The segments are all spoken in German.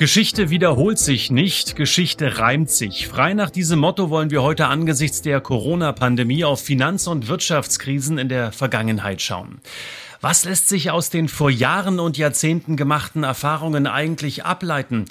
Geschichte wiederholt sich nicht, Geschichte reimt sich. Frei nach diesem Motto wollen wir heute angesichts der Corona-Pandemie auf Finanz- und Wirtschaftskrisen in der Vergangenheit schauen. Was lässt sich aus den vor Jahren und Jahrzehnten gemachten Erfahrungen eigentlich ableiten?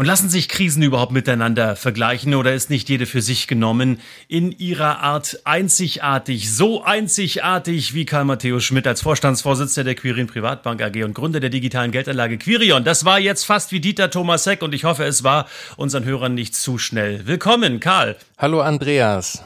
Und lassen sich Krisen überhaupt miteinander vergleichen oder ist nicht jede für sich genommen in ihrer Art einzigartig, so einzigartig wie Karl Matthäus Schmidt als Vorstandsvorsitzender der Quirin Privatbank AG und Gründer der digitalen Geldanlage Quirion. Das war jetzt fast wie Dieter Thomas Heck und ich hoffe, es war unseren Hörern nicht zu schnell. Willkommen, Karl. Hallo, Andreas.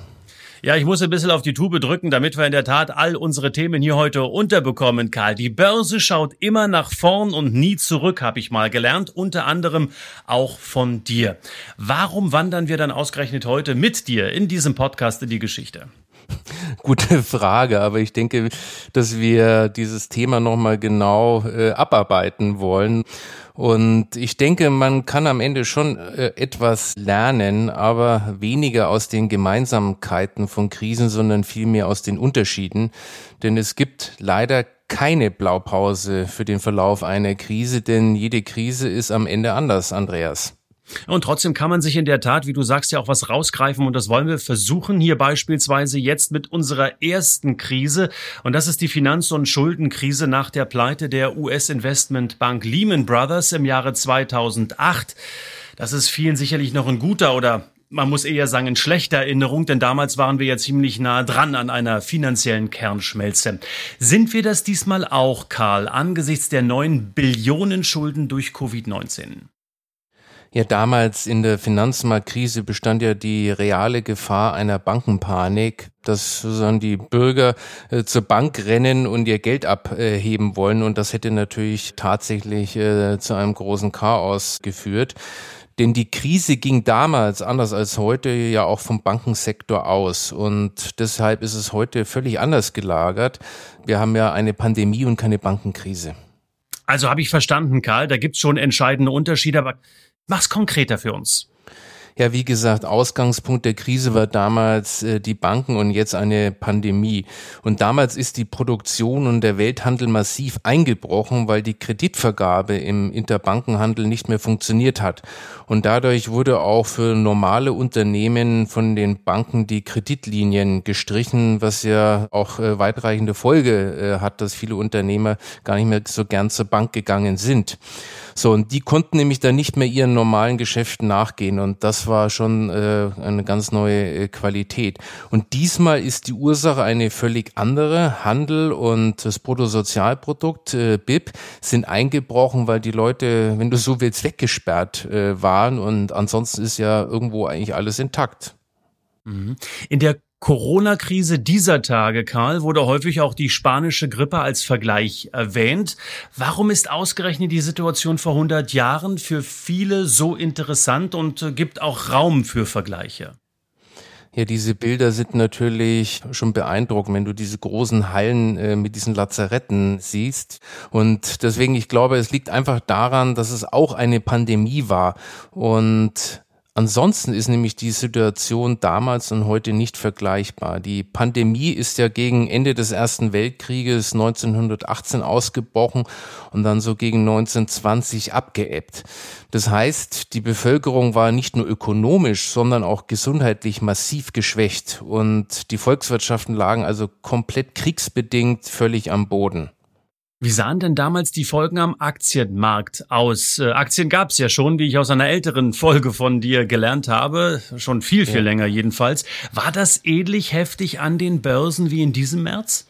Ja, ich muss ein bisschen auf die Tube drücken, damit wir in der Tat all unsere Themen hier heute unterbekommen, Karl. Die Börse schaut immer nach vorn und nie zurück, habe ich mal gelernt, unter anderem auch von dir. Warum wandern wir dann ausgerechnet heute mit dir in diesem Podcast in die Geschichte? Gute Frage, aber ich denke, dass wir dieses Thema nochmal genau äh, abarbeiten wollen. Und ich denke, man kann am Ende schon äh, etwas lernen, aber weniger aus den Gemeinsamkeiten von Krisen, sondern vielmehr aus den Unterschieden. Denn es gibt leider keine Blaupause für den Verlauf einer Krise, denn jede Krise ist am Ende anders, Andreas. Und trotzdem kann man sich in der Tat, wie du sagst, ja auch was rausgreifen. Und das wollen wir versuchen hier beispielsweise jetzt mit unserer ersten Krise. Und das ist die Finanz- und Schuldenkrise nach der Pleite der US-Investmentbank Lehman Brothers im Jahre 2008. Das ist vielen sicherlich noch ein guter oder man muss eher sagen, in schlechter Erinnerung, denn damals waren wir ja ziemlich nah dran an einer finanziellen Kernschmelze. Sind wir das diesmal auch, Karl, angesichts der neuen Billionen Schulden durch Covid-19? Ja, damals in der Finanzmarktkrise bestand ja die reale Gefahr einer Bankenpanik, dass sozusagen die Bürger äh, zur Bank rennen und ihr Geld abheben wollen. Und das hätte natürlich tatsächlich äh, zu einem großen Chaos geführt. Denn die Krise ging damals, anders als heute, ja auch vom Bankensektor aus. Und deshalb ist es heute völlig anders gelagert. Wir haben ja eine Pandemie und keine Bankenkrise. Also habe ich verstanden, Karl, da gibt es schon entscheidende Unterschiede, aber Mach's konkreter für uns. Ja, wie gesagt, Ausgangspunkt der Krise war damals äh, die Banken und jetzt eine Pandemie. Und damals ist die Produktion und der Welthandel massiv eingebrochen, weil die Kreditvergabe im Interbankenhandel nicht mehr funktioniert hat. Und dadurch wurde auch für normale Unternehmen von den Banken die Kreditlinien gestrichen, was ja auch äh, weitreichende Folge äh, hat, dass viele Unternehmer gar nicht mehr so gern zur Bank gegangen sind. So, und die konnten nämlich dann nicht mehr ihren normalen Geschäften nachgehen. Und das war schon äh, eine ganz neue äh, Qualität. Und diesmal ist die Ursache eine völlig andere. Handel und das Bruttosozialprodukt, äh, BIP, sind eingebrochen, weil die Leute, wenn du so willst, weggesperrt äh, waren. Und ansonsten ist ja irgendwo eigentlich alles intakt. Mhm. In der Corona-Krise dieser Tage, Karl, wurde häufig auch die spanische Grippe als Vergleich erwähnt. Warum ist ausgerechnet die Situation vor 100 Jahren für viele so interessant und gibt auch Raum für Vergleiche? Ja, diese Bilder sind natürlich schon beeindruckend, wenn du diese großen Hallen äh, mit diesen Lazaretten siehst. Und deswegen, ich glaube, es liegt einfach daran, dass es auch eine Pandemie war. Und Ansonsten ist nämlich die Situation damals und heute nicht vergleichbar. Die Pandemie ist ja gegen Ende des Ersten Weltkrieges 1918 ausgebrochen und dann so gegen 1920 abgeebbt. Das heißt, die Bevölkerung war nicht nur ökonomisch, sondern auch gesundheitlich massiv geschwächt und die Volkswirtschaften lagen also komplett kriegsbedingt völlig am Boden. Wie sahen denn damals die Folgen am Aktienmarkt aus? Äh, Aktien gab es ja schon, wie ich aus einer älteren Folge von dir gelernt habe, schon viel, viel ja. länger jedenfalls. War das ähnlich heftig an den Börsen wie in diesem März?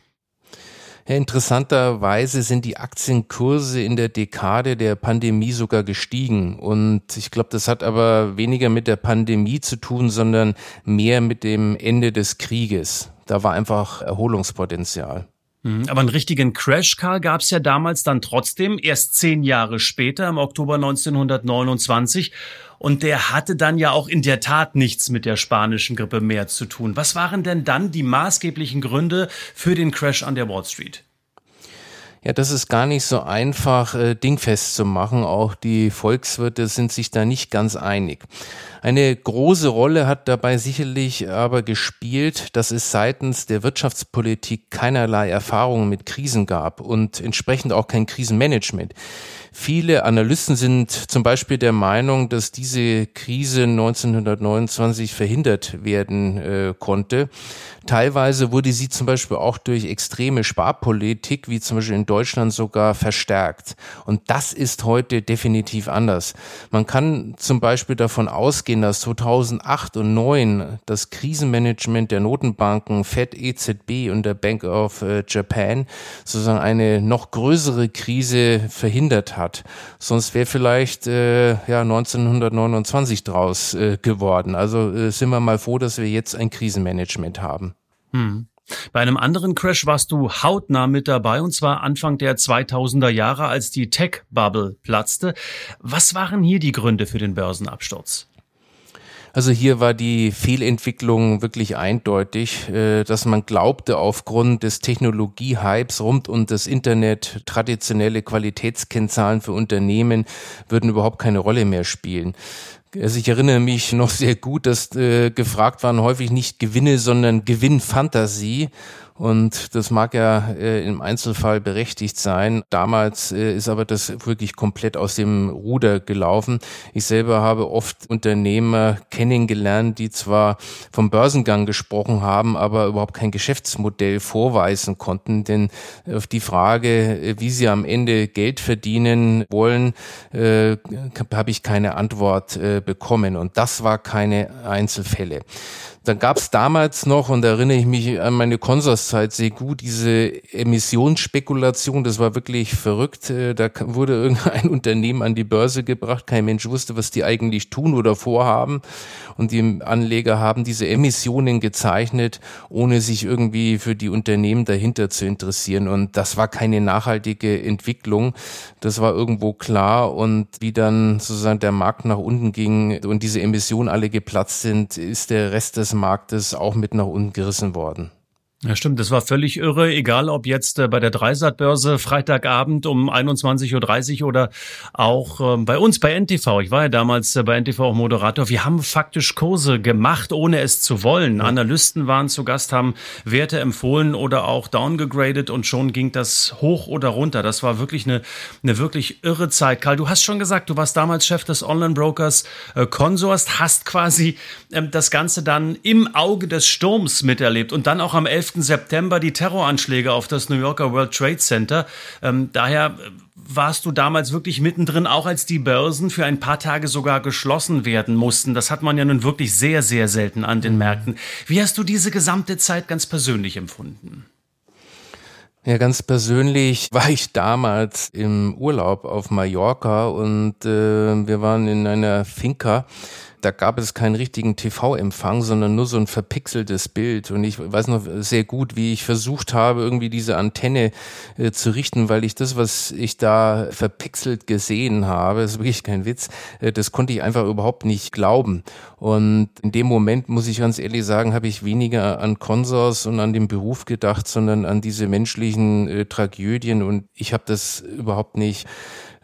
Ja, interessanterweise sind die Aktienkurse in der Dekade der Pandemie sogar gestiegen. Und ich glaube, das hat aber weniger mit der Pandemie zu tun, sondern mehr mit dem Ende des Krieges. Da war einfach Erholungspotenzial. Mhm. Aber einen richtigen Crash, Karl, gab es ja damals dann trotzdem, erst zehn Jahre später, im Oktober 1929. Und der hatte dann ja auch in der Tat nichts mit der spanischen Grippe mehr zu tun. Was waren denn dann die maßgeblichen Gründe für den Crash an der Wall Street? Ja, das ist gar nicht so einfach äh, dingfest zu machen. Auch die Volkswirte sind sich da nicht ganz einig. Eine große Rolle hat dabei sicherlich aber gespielt, dass es seitens der Wirtschaftspolitik keinerlei Erfahrungen mit Krisen gab und entsprechend auch kein Krisenmanagement. Viele Analysten sind zum Beispiel der Meinung, dass diese Krise 1929 verhindert werden äh, konnte. Teilweise wurde sie zum Beispiel auch durch extreme Sparpolitik, wie zum Beispiel in Deutschland sogar, verstärkt. Und das ist heute definitiv anders. Man kann zum Beispiel davon ausgehen, dass 2008 und 2009 das Krisenmanagement der Notenbanken Fed, EZB und der Bank of äh, Japan sozusagen eine noch größere Krise verhindert hat. Sonst wäre vielleicht äh, ja 1929 draus äh, geworden. Also äh, sind wir mal froh, dass wir jetzt ein Krisenmanagement haben. Hm. Bei einem anderen Crash warst du hautnah mit dabei, und zwar Anfang der 2000er Jahre, als die Tech-Bubble platzte. Was waren hier die Gründe für den Börsenabsturz? Also hier war die Fehlentwicklung wirklich eindeutig, äh, dass man glaubte, aufgrund des Technologiehypes rund um das Internet traditionelle Qualitätskennzahlen für Unternehmen würden überhaupt keine Rolle mehr spielen. Also ich erinnere mich noch sehr gut, dass äh, gefragt waren häufig nicht Gewinne, sondern Gewinnfantasie. Und das mag ja äh, im Einzelfall berechtigt sein. Damals äh, ist aber das wirklich komplett aus dem Ruder gelaufen. Ich selber habe oft Unternehmer kennengelernt, die zwar vom Börsengang gesprochen haben, aber überhaupt kein Geschäftsmodell vorweisen konnten. Denn auf die Frage, äh, wie sie am Ende Geld verdienen wollen, äh, habe ich keine Antwort äh, bekommen. Und das war keine Einzelfälle. Dann gab es damals noch, und da erinnere ich mich an meine Konsorszeit sehr gut, diese Emissionsspekulation, das war wirklich verrückt. Äh, da wurde irgendein Unternehmen an die Börse gebracht, kein Mensch wusste, was die eigentlich tun oder vorhaben. Und die Anleger haben diese Emissionen gezeichnet, ohne sich irgendwie für die Unternehmen dahinter zu interessieren. Und das war keine nachhaltige Entwicklung. Das war irgendwo klar. Und wie dann sozusagen der Markt nach unten ging und diese Emissionen alle geplatzt sind, ist der Rest des Marktes auch mit nach unten gerissen worden. Ja, stimmt. Das war völlig irre. Egal, ob jetzt äh, bei der Dreisat-Börse Freitagabend um 21.30 Uhr oder auch ähm, bei uns bei NTV. Ich war ja damals äh, bei NTV auch Moderator. Wir haben faktisch Kurse gemacht, ohne es zu wollen. Ja. Analysten waren zu Gast, haben Werte empfohlen oder auch downgegradet und schon ging das hoch oder runter. Das war wirklich eine, eine wirklich irre Zeit. Karl, du hast schon gesagt, du warst damals Chef des Online-Brokers äh, Consors, hast quasi ähm, das Ganze dann im Auge des Sturms miterlebt und dann auch am 11. September die Terroranschläge auf das New Yorker World Trade Center. Ähm, daher äh, warst du damals wirklich mittendrin, auch als die Börsen für ein paar Tage sogar geschlossen werden mussten. Das hat man ja nun wirklich sehr, sehr selten an den mhm. Märkten. Wie hast du diese gesamte Zeit ganz persönlich empfunden? Ja, ganz persönlich war ich damals im Urlaub auf Mallorca und äh, wir waren in einer Finca da gab es keinen richtigen TV-Empfang, sondern nur so ein verpixeltes Bild. Und ich weiß noch sehr gut, wie ich versucht habe, irgendwie diese Antenne äh, zu richten, weil ich das, was ich da verpixelt gesehen habe, ist wirklich kein Witz, äh, das konnte ich einfach überhaupt nicht glauben. Und in dem Moment, muss ich ganz ehrlich sagen, habe ich weniger an Konsors und an den Beruf gedacht, sondern an diese menschlichen äh, Tragödien. Und ich habe das überhaupt nicht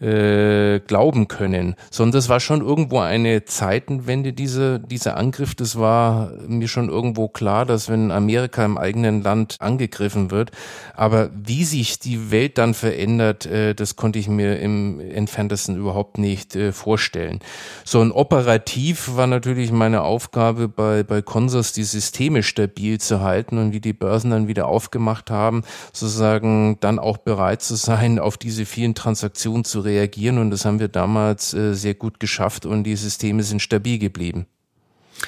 äh, glauben können, sondern das war schon irgendwo eine Zeitenwende, diese, dieser Angriff. Das war mir schon irgendwo klar, dass wenn Amerika im eigenen Land angegriffen wird, aber wie sich die Welt dann verändert, äh, das konnte ich mir im entferntesten überhaupt nicht äh, vorstellen. So ein operativ war natürlich meine Aufgabe bei, bei Consors, die Systeme stabil zu halten und wie die Börsen dann wieder aufgemacht haben, sozusagen dann auch bereit zu sein, auf diese vielen Transaktionen zu reagieren reagieren und das haben wir damals äh, sehr gut geschafft und die Systeme sind stabil geblieben.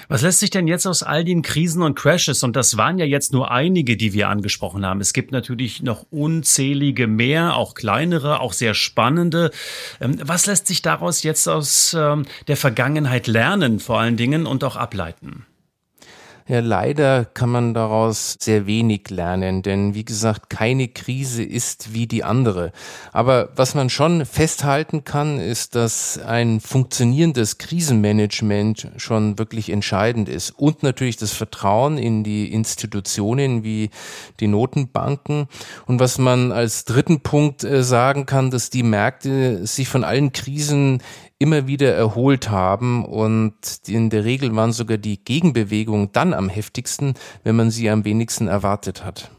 Was lässt sich denn jetzt aus all den Krisen und Crashes, und das waren ja jetzt nur einige, die wir angesprochen haben, es gibt natürlich noch unzählige mehr, auch kleinere, auch sehr spannende. Ähm, was lässt sich daraus jetzt aus ähm, der Vergangenheit lernen, vor allen Dingen, und auch ableiten? Ja, leider kann man daraus sehr wenig lernen, denn wie gesagt, keine Krise ist wie die andere. Aber was man schon festhalten kann, ist, dass ein funktionierendes Krisenmanagement schon wirklich entscheidend ist und natürlich das Vertrauen in die Institutionen wie die Notenbanken. Und was man als dritten Punkt äh, sagen kann, dass die Märkte sich von allen Krisen immer wieder erholt haben und in der Regel waren sogar die Gegenbewegungen dann am heftigsten, wenn man sie am wenigsten erwartet hat.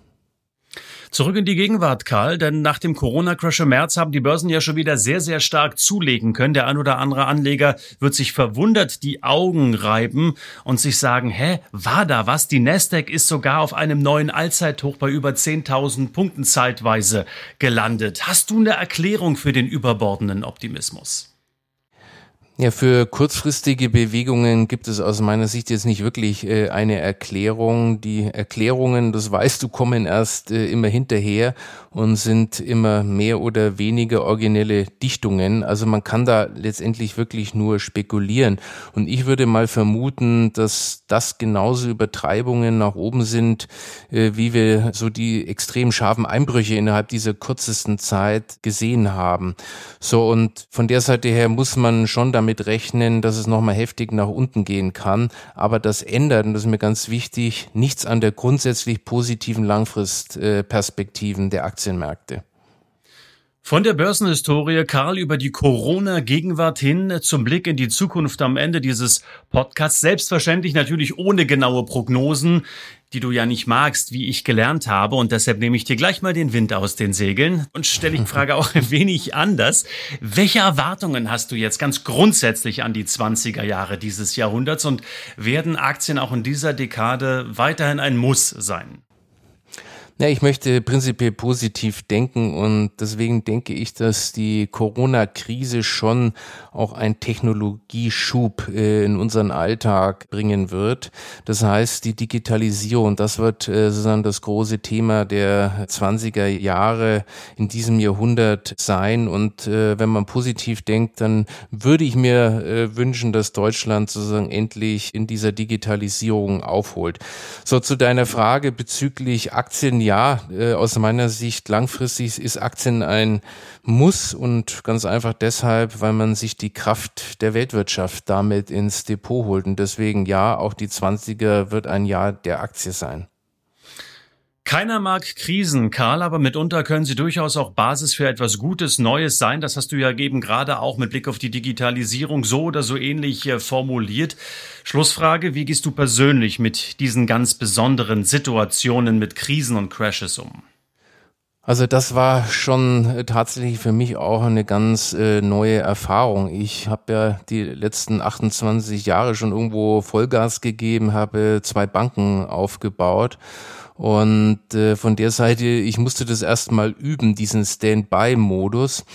Zurück in die Gegenwart, Karl, denn nach dem Corona-Crash im März haben die Börsen ja schon wieder sehr, sehr stark zulegen können. Der ein oder andere Anleger wird sich verwundert die Augen reiben und sich sagen, hä, war da was? Die Nasdaq ist sogar auf einem neuen Allzeithoch bei über 10.000 Punkten zeitweise gelandet. Hast du eine Erklärung für den überbordenden Optimismus? Ja, für kurzfristige Bewegungen gibt es aus meiner Sicht jetzt nicht wirklich äh, eine Erklärung. Die Erklärungen, das weißt du, kommen erst äh, immer hinterher und sind immer mehr oder weniger originelle Dichtungen. Also man kann da letztendlich wirklich nur spekulieren. Und ich würde mal vermuten, dass das genauso Übertreibungen nach oben sind, äh, wie wir so die extrem scharfen Einbrüche innerhalb dieser kürzesten Zeit gesehen haben. So, und von der Seite her muss man schon damit damit rechnen, dass es nochmal heftig nach unten gehen kann. Aber das ändert, und das ist mir ganz wichtig, nichts an der grundsätzlich positiven Langfristperspektiven der Aktienmärkte. Von der Börsenhistorie, Karl, über die Corona-Gegenwart hin zum Blick in die Zukunft am Ende dieses Podcasts. Selbstverständlich natürlich ohne genaue Prognosen die du ja nicht magst, wie ich gelernt habe. Und deshalb nehme ich dir gleich mal den Wind aus den Segeln und stelle die Frage auch ein wenig anders. Welche Erwartungen hast du jetzt ganz grundsätzlich an die 20er Jahre dieses Jahrhunderts und werden Aktien auch in dieser Dekade weiterhin ein Muss sein? Ja, ich möchte prinzipiell positiv denken und deswegen denke ich, dass die Corona-Krise schon auch einen Technologieschub äh, in unseren Alltag bringen wird. Das heißt, die Digitalisierung, das wird äh, sozusagen das große Thema der 20er Jahre in diesem Jahrhundert sein. Und äh, wenn man positiv denkt, dann würde ich mir wünschen, dass Deutschland sozusagen endlich in dieser Digitalisierung aufholt. So zu deiner Frage bezüglich Aktien ja, äh, aus meiner Sicht langfristig ist Aktien ein Muss und ganz einfach deshalb, weil man sich die Kraft der Weltwirtschaft damit ins Depot holt. Und deswegen ja, auch die 20er wird ein Jahr der Aktie sein. Keiner mag Krisen, Karl, aber mitunter können sie durchaus auch Basis für etwas Gutes, Neues sein. Das hast du ja eben gerade auch mit Blick auf die Digitalisierung so oder so ähnlich äh, formuliert. Schlussfrage, wie gehst du persönlich mit diesen ganz besonderen Situationen mit Krisen und Crashes um? Also das war schon äh, tatsächlich für mich auch eine ganz äh, neue Erfahrung. Ich habe ja die letzten 28 Jahre schon irgendwo Vollgas gegeben, habe zwei Banken aufgebaut und äh, von der Seite, ich musste das erstmal üben, diesen Standby-Modus.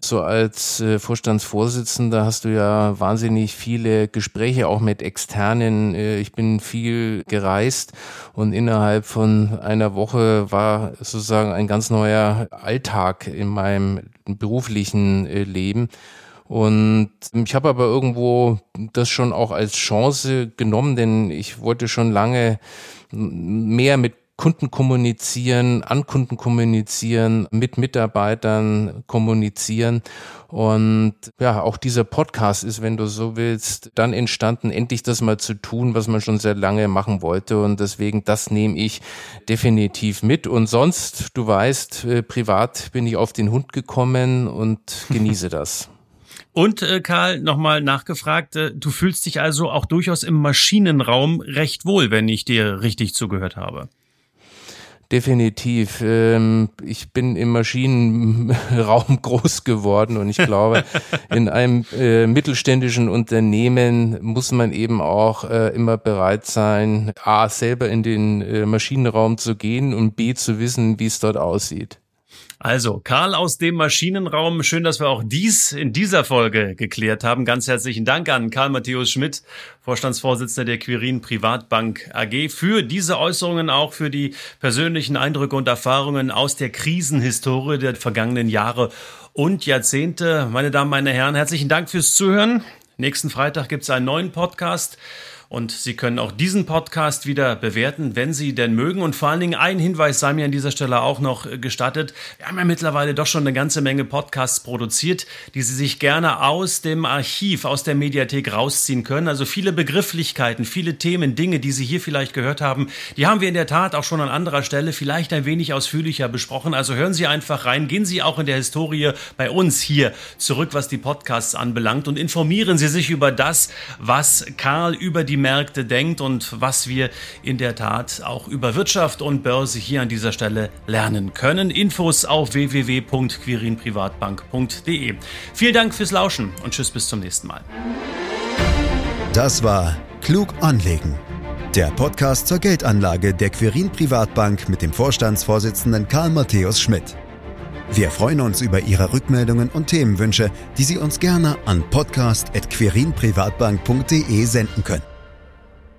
So als äh, Vorstandsvorsitzender hast du ja wahnsinnig viele Gespräche auch mit externen. Äh, ich bin viel gereist und innerhalb von einer Woche war sozusagen ein ganz neuer Alltag in meinem beruflichen äh, Leben. Und ich habe aber irgendwo das schon auch als Chance genommen, denn ich wollte schon lange mehr mit Kunden kommunizieren, an Kunden kommunizieren, mit Mitarbeitern kommunizieren. Und ja, auch dieser Podcast ist, wenn du so willst, dann entstanden, endlich das mal zu tun, was man schon sehr lange machen wollte. Und deswegen, das nehme ich definitiv mit. Und sonst, du weißt, äh, privat bin ich auf den Hund gekommen und genieße das. Und äh, Karl, nochmal nachgefragt, äh, du fühlst dich also auch durchaus im Maschinenraum recht wohl, wenn ich dir richtig zugehört habe. Definitiv. Ähm, ich bin im Maschinenraum groß geworden und ich glaube, in einem äh, mittelständischen Unternehmen muss man eben auch äh, immer bereit sein, A, selber in den äh, Maschinenraum zu gehen und B, zu wissen, wie es dort aussieht. Also, Karl aus dem Maschinenraum. Schön, dass wir auch dies in dieser Folge geklärt haben. Ganz herzlichen Dank an Karl Matthäus Schmidt, Vorstandsvorsitzender der Quirin Privatbank AG, für diese Äußerungen, auch für die persönlichen Eindrücke und Erfahrungen aus der Krisenhistorie der vergangenen Jahre und Jahrzehnte. Meine Damen, meine Herren, herzlichen Dank fürs Zuhören. Nächsten Freitag gibt es einen neuen Podcast. Und Sie können auch diesen Podcast wieder bewerten, wenn Sie denn mögen. Und vor allen Dingen ein Hinweis sei mir an dieser Stelle auch noch gestattet. Wir haben ja mittlerweile doch schon eine ganze Menge Podcasts produziert, die Sie sich gerne aus dem Archiv, aus der Mediathek rausziehen können. Also viele Begrifflichkeiten, viele Themen, Dinge, die Sie hier vielleicht gehört haben, die haben wir in der Tat auch schon an anderer Stelle vielleicht ein wenig ausführlicher besprochen. Also hören Sie einfach rein, gehen Sie auch in der Historie bei uns hier zurück, was die Podcasts anbelangt und informieren Sie sich über das, was Karl über die Märkte denkt und was wir in der Tat auch über Wirtschaft und Börse hier an dieser Stelle lernen können. Infos auf www.quirinprivatbank.de. Vielen Dank fürs Lauschen und tschüss bis zum nächsten Mal. Das war Klug anlegen. Der Podcast zur Geldanlage der Quirin Privatbank mit dem Vorstandsvorsitzenden Karl Matthäus Schmidt. Wir freuen uns über Ihre Rückmeldungen und Themenwünsche, die Sie uns gerne an podcast.querinprivatbank.de senden können.